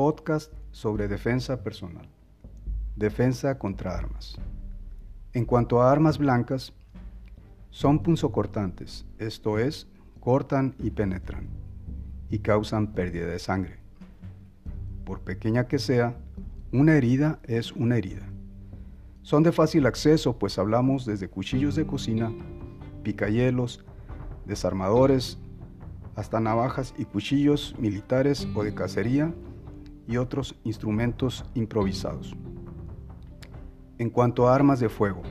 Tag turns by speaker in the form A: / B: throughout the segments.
A: podcast sobre defensa personal. Defensa contra armas. En cuanto a armas blancas, son punzocortantes, esto es, cortan y penetran, y causan pérdida de sangre. Por pequeña que sea, una herida es una herida. Son de fácil acceso, pues hablamos desde cuchillos de cocina, picayelos, desarmadores, hasta navajas y cuchillos militares o de cacería y otros instrumentos improvisados. En cuanto a armas de fuego,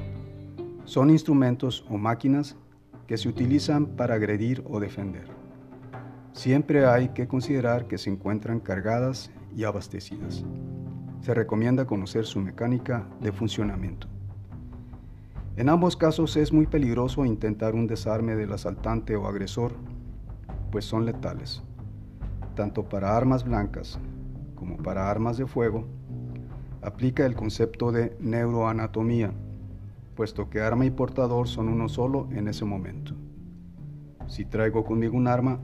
A: son instrumentos o máquinas que se utilizan para agredir o defender. Siempre hay que considerar que se encuentran cargadas y abastecidas. Se recomienda conocer su mecánica de funcionamiento. En ambos casos es muy peligroso intentar un desarme del asaltante o agresor, pues son letales, tanto para armas blancas como para armas de fuego. Aplica el concepto de neuroanatomía, puesto que arma y portador son uno solo en ese momento. Si traigo conmigo un arma,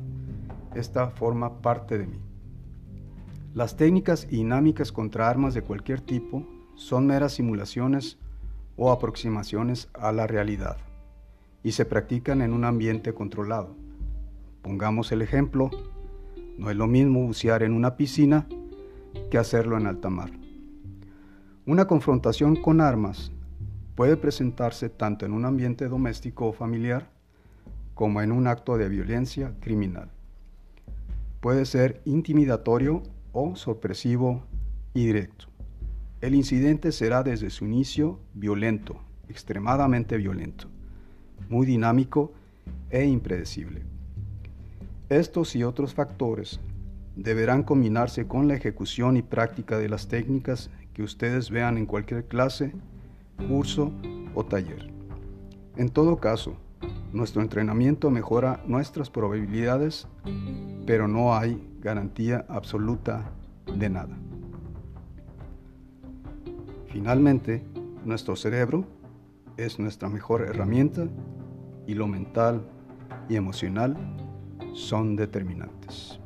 A: esta forma parte de mí. Las técnicas dinámicas contra armas de cualquier tipo son meras simulaciones o aproximaciones a la realidad y se practican en un ambiente controlado. Pongamos el ejemplo, no es lo mismo bucear en una piscina que hacerlo en alta mar. Una confrontación con armas puede presentarse tanto en un ambiente doméstico o familiar como en un acto de violencia criminal. Puede ser intimidatorio o sorpresivo y directo. El incidente será desde su inicio violento, extremadamente violento, muy dinámico e impredecible. Estos y otros factores deberán combinarse con la ejecución y práctica de las técnicas que ustedes vean en cualquier clase, curso o taller. En todo caso, nuestro entrenamiento mejora nuestras probabilidades, pero no hay garantía absoluta de nada. Finalmente, nuestro cerebro es nuestra mejor herramienta y lo mental y emocional son determinantes.